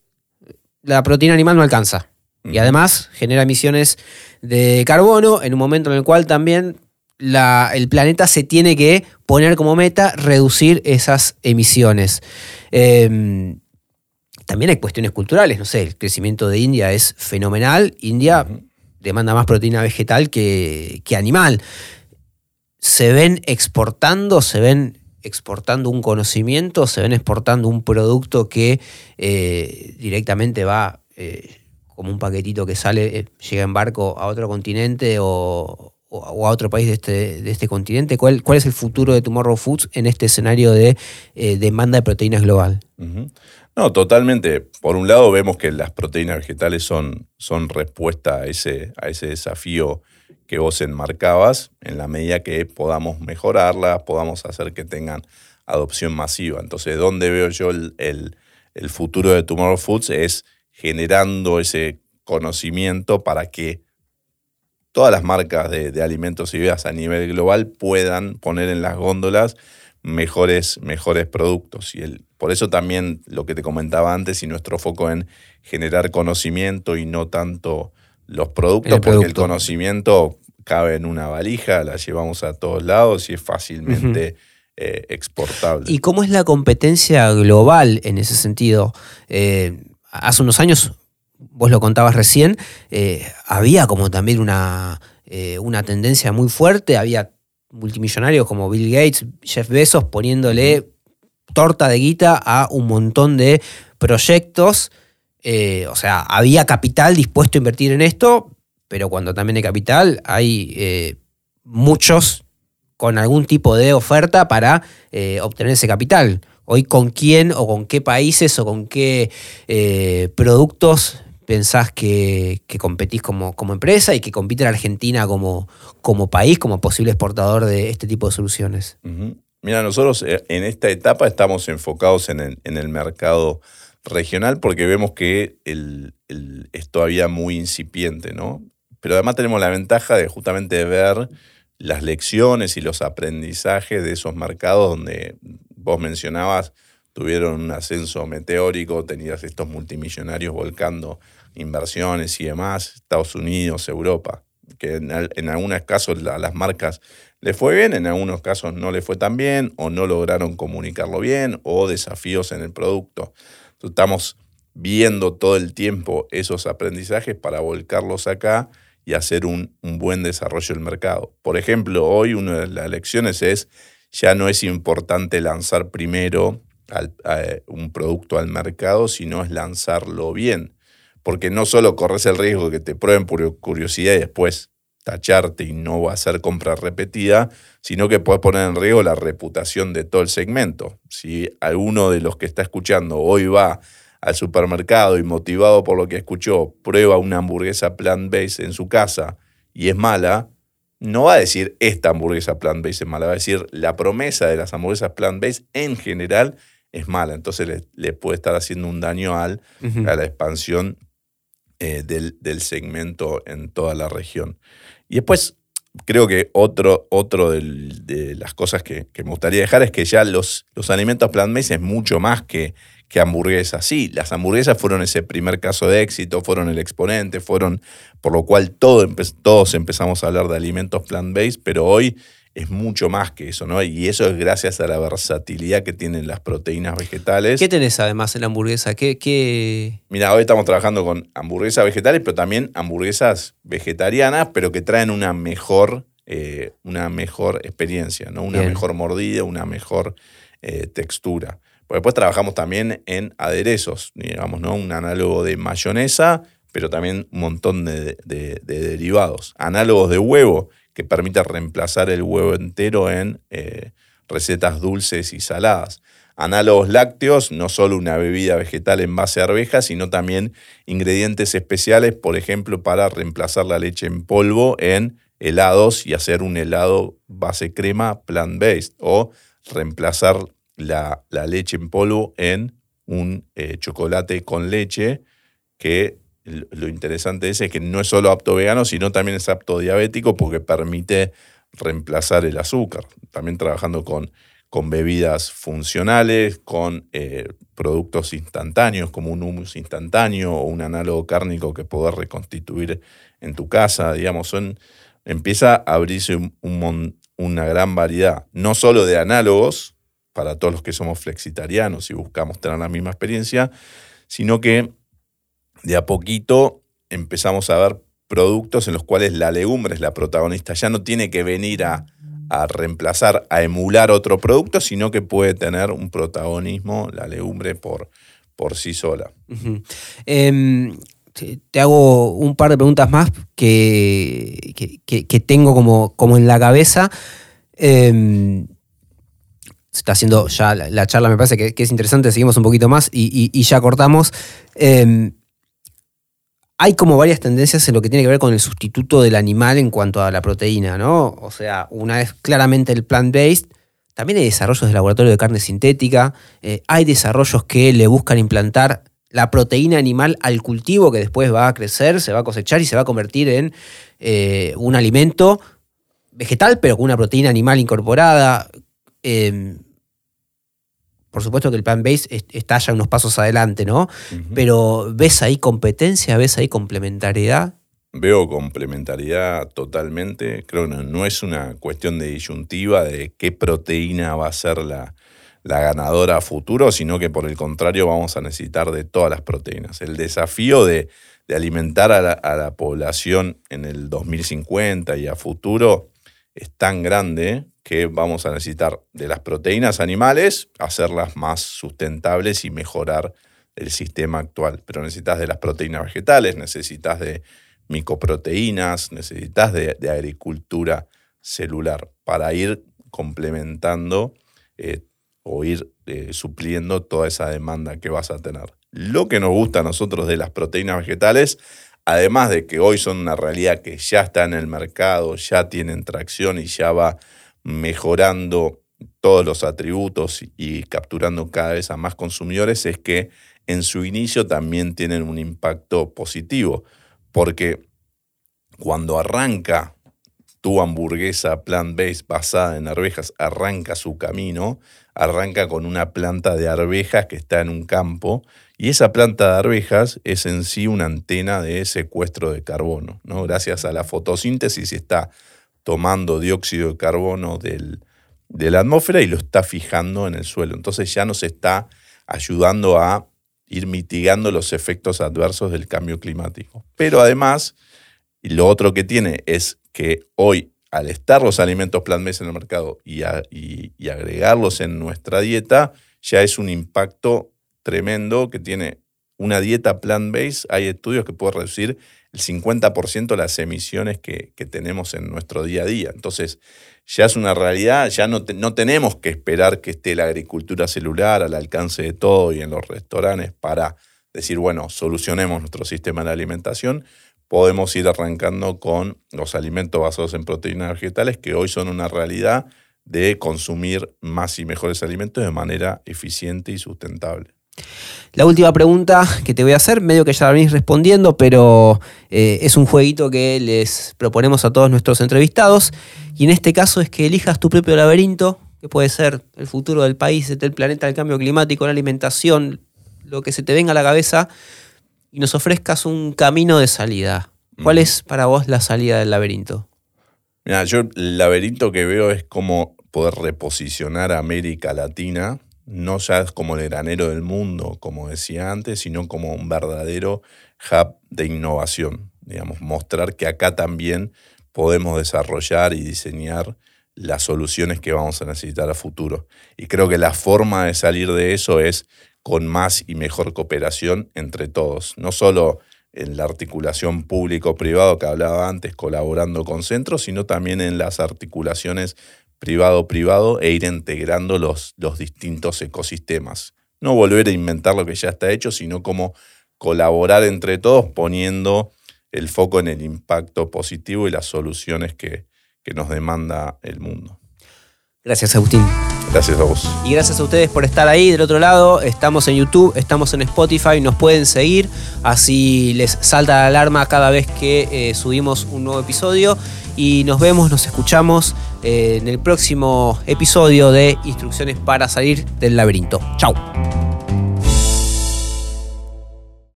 la proteína animal no alcanza. Y además genera emisiones de carbono en un momento en el cual también el planeta se tiene que poner como meta reducir esas emisiones. Em, también hay cuestiones culturales, no sé, el crecimiento de India es fenomenal. India demanda más proteína vegetal que, animal. Se ven exportando, se ven exportando un conocimiento, se ven exportando un producto que eh, directamente va eh, como un paquetito que sale, eh, llega en barco a otro continente o, o a otro país de este, de este continente? ¿Cuál, ¿Cuál es el futuro de Tomorrow Foods en este escenario de demanda de proteínas global? No, totalmente. Por un lado vemos que las proteínas vegetales son, son respuesta a ese, a ese desafío que vos enmarcabas, en la medida que podamos mejorarlas, podamos hacer que tengan adopción masiva. Entonces, ¿dónde veo yo el, el futuro de Tomorrow Foods? Es generando ese conocimiento para que todas las marcas de, alimentos y bebidas a nivel global puedan poner en las góndolas mejores, mejores productos. Y el, por eso también lo que te comentaba antes y nuestro foco en generar conocimiento y no tanto los productos, porque el conocimiento cabe en una valija, la llevamos a todos lados y es fácilmente eh, exportable. ¿Y cómo es la competencia global en ese sentido? Eh, hace unos años vos lo contabas recién, eh, había como también una, eh, una tendencia muy fuerte, había multimillonarios como Bill Gates, Jeff Bezos poniéndole torta de guita a un montón de proyectos. Eh, o sea, había capital dispuesto a invertir en esto, pero cuando también hay capital, hay muchos con algún tipo de oferta para obtener ese capital. Hoy con quién o con qué países o con qué productos pensás que, competís como, empresa y que compite la Argentina como, país, como posible exportador de este tipo de soluciones? Mira, nosotros eh, en esta etapa estamos enfocados en el, mercado regional porque vemos que el, es todavía muy incipiente, ¿no? Pero además tenemos la ventaja de justamente ver las lecciones y los aprendizajes de esos mercados donde vos mencionabas tuvieron un ascenso meteórico, tenías estos multimillonarios volcando inversiones y demás, Estados Unidos, Europa, que en, algunos casos a las marcas le fue bien, en algunos casos no le fue tan bien, o no lograron comunicarlo bien, o desafíos en el producto. estamos viendo todo el tiempo esos aprendizajes para volcarlos acá y hacer un, un buen desarrollo del mercado. Por ejemplo, hoy una de las lecciones es, ya no es importante lanzar primero un producto al mercado, sino es lanzarlo bien. Porque no solo corres el riesgo de que te prueben por curiosidad y después tacharte y no va a ser compra repetida, sino que puedes poner en riesgo la reputación de todo el segmento. Si alguno de los que está escuchando hoy va al supermercado y motivado por lo que escuchó, prueba una hamburguesa plant-based en su casa y es mala, no va a decir esta hamburguesa plant-based es mala, va a decir la promesa de las hamburguesas plant-based en general es mala. Entonces le, puede estar haciendo un daño al, a la expansión eh, del, segmento en toda la región. Y después, creo que otro, otro de las cosas que, me gustaría dejar es que ya los, los alimentos plant-based es mucho más que, que hamburguesas. Sí, las hamburguesas fueron ese primer caso de éxito, fueron el exponente, fueron, por lo cual todos empezamos a hablar de alimentos plant-based, pero hoy es mucho más que eso, ¿no? Y eso es gracias a la versatilidad que tienen las proteínas vegetales. ¿Qué tenés además en la hamburguesa? ¿Qué, qué... Mira, hoy estamos trabajando con hamburguesas vegetales, pero también hamburguesas vegetarianas, pero que traen una mejor, eh, una mejor experiencia, ¿no? Una mejor mordida, una mejor eh, textura. Pues después trabajamos también en aderezos, digamos, ¿no? Un análogo de mayonesa, pero también un montón de derivados. Análogos de huevo, que permita reemplazar el huevo entero en eh, recetas dulces y saladas. Análogos lácteos, no solo una bebida vegetal en base a arvejas, sino también ingredientes especiales, por ejemplo, para reemplazar la leche en polvo en helados y hacer un helado base crema plant-based o reemplazar la, leche en polvo en un eh, chocolate con leche que lo interesante es, que no es solo apto vegano, sino también es apto diabético porque permite reemplazar el azúcar. También trabajando con, con bebidas funcionales, con eh, productos instantáneos como un humus instantáneo o un análogo cárnico que poder reconstituir en tu casa. Digamos, son, empieza a abrirse una gran variedad, no solo de análogos para todos los que somos flexitarianos y buscamos tener la misma experiencia, sino que de a poquito empezamos a ver productos en los cuales la legumbre es la protagonista. Ya no tiene que venir a, reemplazar, a emular otro producto, sino que puede tener un protagonismo, la legumbre, por, por sí sola. Em, te hago un par de preguntas más que, que, tengo como, como, en la cabeza. Em, se está haciendo ya la, charla, me parece que, es interesante, seguimos un poquito más y, ya cortamos. Em, hay como varias tendencias en lo que tiene que ver con el sustituto del animal en cuanto a la proteína, ¿no? O sea, una es claramente el plant-based, también hay desarrollos de laboratorio de carne sintética, eh, hay desarrollos que le buscan implantar la proteína animal al cultivo que después va a crecer, se va a cosechar y se va a convertir en eh, un alimento vegetal, pero con una proteína animal incorporada. Em, por supuesto que el plan base está ya unos pasos adelante, ¿no? Pero ¿ves ahí competencia? ¿Ves ahí complementariedad? Veo complementariedad totalmente. Creo que no es una cuestión de disyuntiva de qué proteína va a ser la, ganadora a futuro, sino que por el contrario vamos a necesitar de todas las proteínas. El desafío de, alimentar a la, a la, población en el 2050 y a futuro es tan grande que vamos a necesitar de las proteínas animales, hacerlas más sustentables y mejorar el sistema actual. Pero necesitas de las proteínas vegetales, necesitas de micoproteínas, necesitas de, agricultura celular para ir complementando eh, o ir eh, supliendo toda esa demanda que vas a tener. Lo que nos gusta a nosotros de las proteínas vegetales, además de que hoy son una realidad que ya está en el mercado, ya tienen tracción y ya va mejorando todos los atributos y capturando cada vez a más consumidores es que en su inicio también tienen un impacto positivo, porque cuando arranca tu hamburguesa plant-based basada en arvejas, arranca su camino, arranca con una planta de arvejas que está en un campo, y esa planta de arvejas es en sí una antena de secuestro de carbono. ¿no? Gracias a la fotosíntesis está tomando dióxido de carbono del, de la atmósfera y lo está fijando en el suelo. Entonces ya nos está ayudando a ir mitigando los efectos adversos del cambio climático. Pero además, lo otro que tiene es que hoy, al estar los alimentos plant-based en el mercado y, y agregarlos en nuestra dieta, ya es un impacto tremendo que tiene una dieta plant-based. Hay estudios que pueden reducir el 50% las emisiones que, tenemos en nuestro día a día. Entonces, ya es una realidad, ya no, no tenemos que esperar que esté la agricultura celular al alcance de todo y en los restaurantes para decir, bueno, solucionemos nuestro sistema de alimentación, podemos ir arrancando con los alimentos basados en proteínas vegetales que hoy son una realidad de consumir más y mejores alimentos de manera eficiente y sustentable. La última pregunta que te voy a hacer, medio que ya la venís respondiendo, pero eh, es un jueguito que les proponemos a todos nuestros entrevistados. Y en este caso es que elijas tu propio laberinto, que puede ser el futuro del país, del planeta, el cambio climático, la alimentación, lo que se te venga a la cabeza, y nos ofrezcas un camino de salida. ¿Cuál es para vos la salida del laberinto? Mira, yo el laberinto que veo es como poder reposicionar a América Latina no ya como el granero del mundo, como decía antes, sino como un verdadero hub de innovación. Digamos, mostrar que acá también podemos desarrollar y diseñar las soluciones que vamos a necesitar a futuro. Y creo que la forma de salir de eso es con más y mejor cooperación entre todos, no solo en la articulación público-privado que hablaba antes, colaborando con centros, sino también en las articulaciones privado-privado e ir integrando los, los distintos ecosistemas. No volver a inventar lo que ya está hecho, sino como colaborar entre todos poniendo el foco en el impacto positivo y las soluciones que, que nos demanda el mundo. Gracias, Agustín. Gracias a vos. Y gracias a ustedes por estar ahí del otro lado. Estamos en YouTube, estamos en Spotify, nos pueden seguir. Así les salta la alarma cada vez que eh, subimos un nuevo episodio. Y nos vemos, nos escuchamos eh, en el próximo episodio de Instrucciones para salir del laberinto. Chao.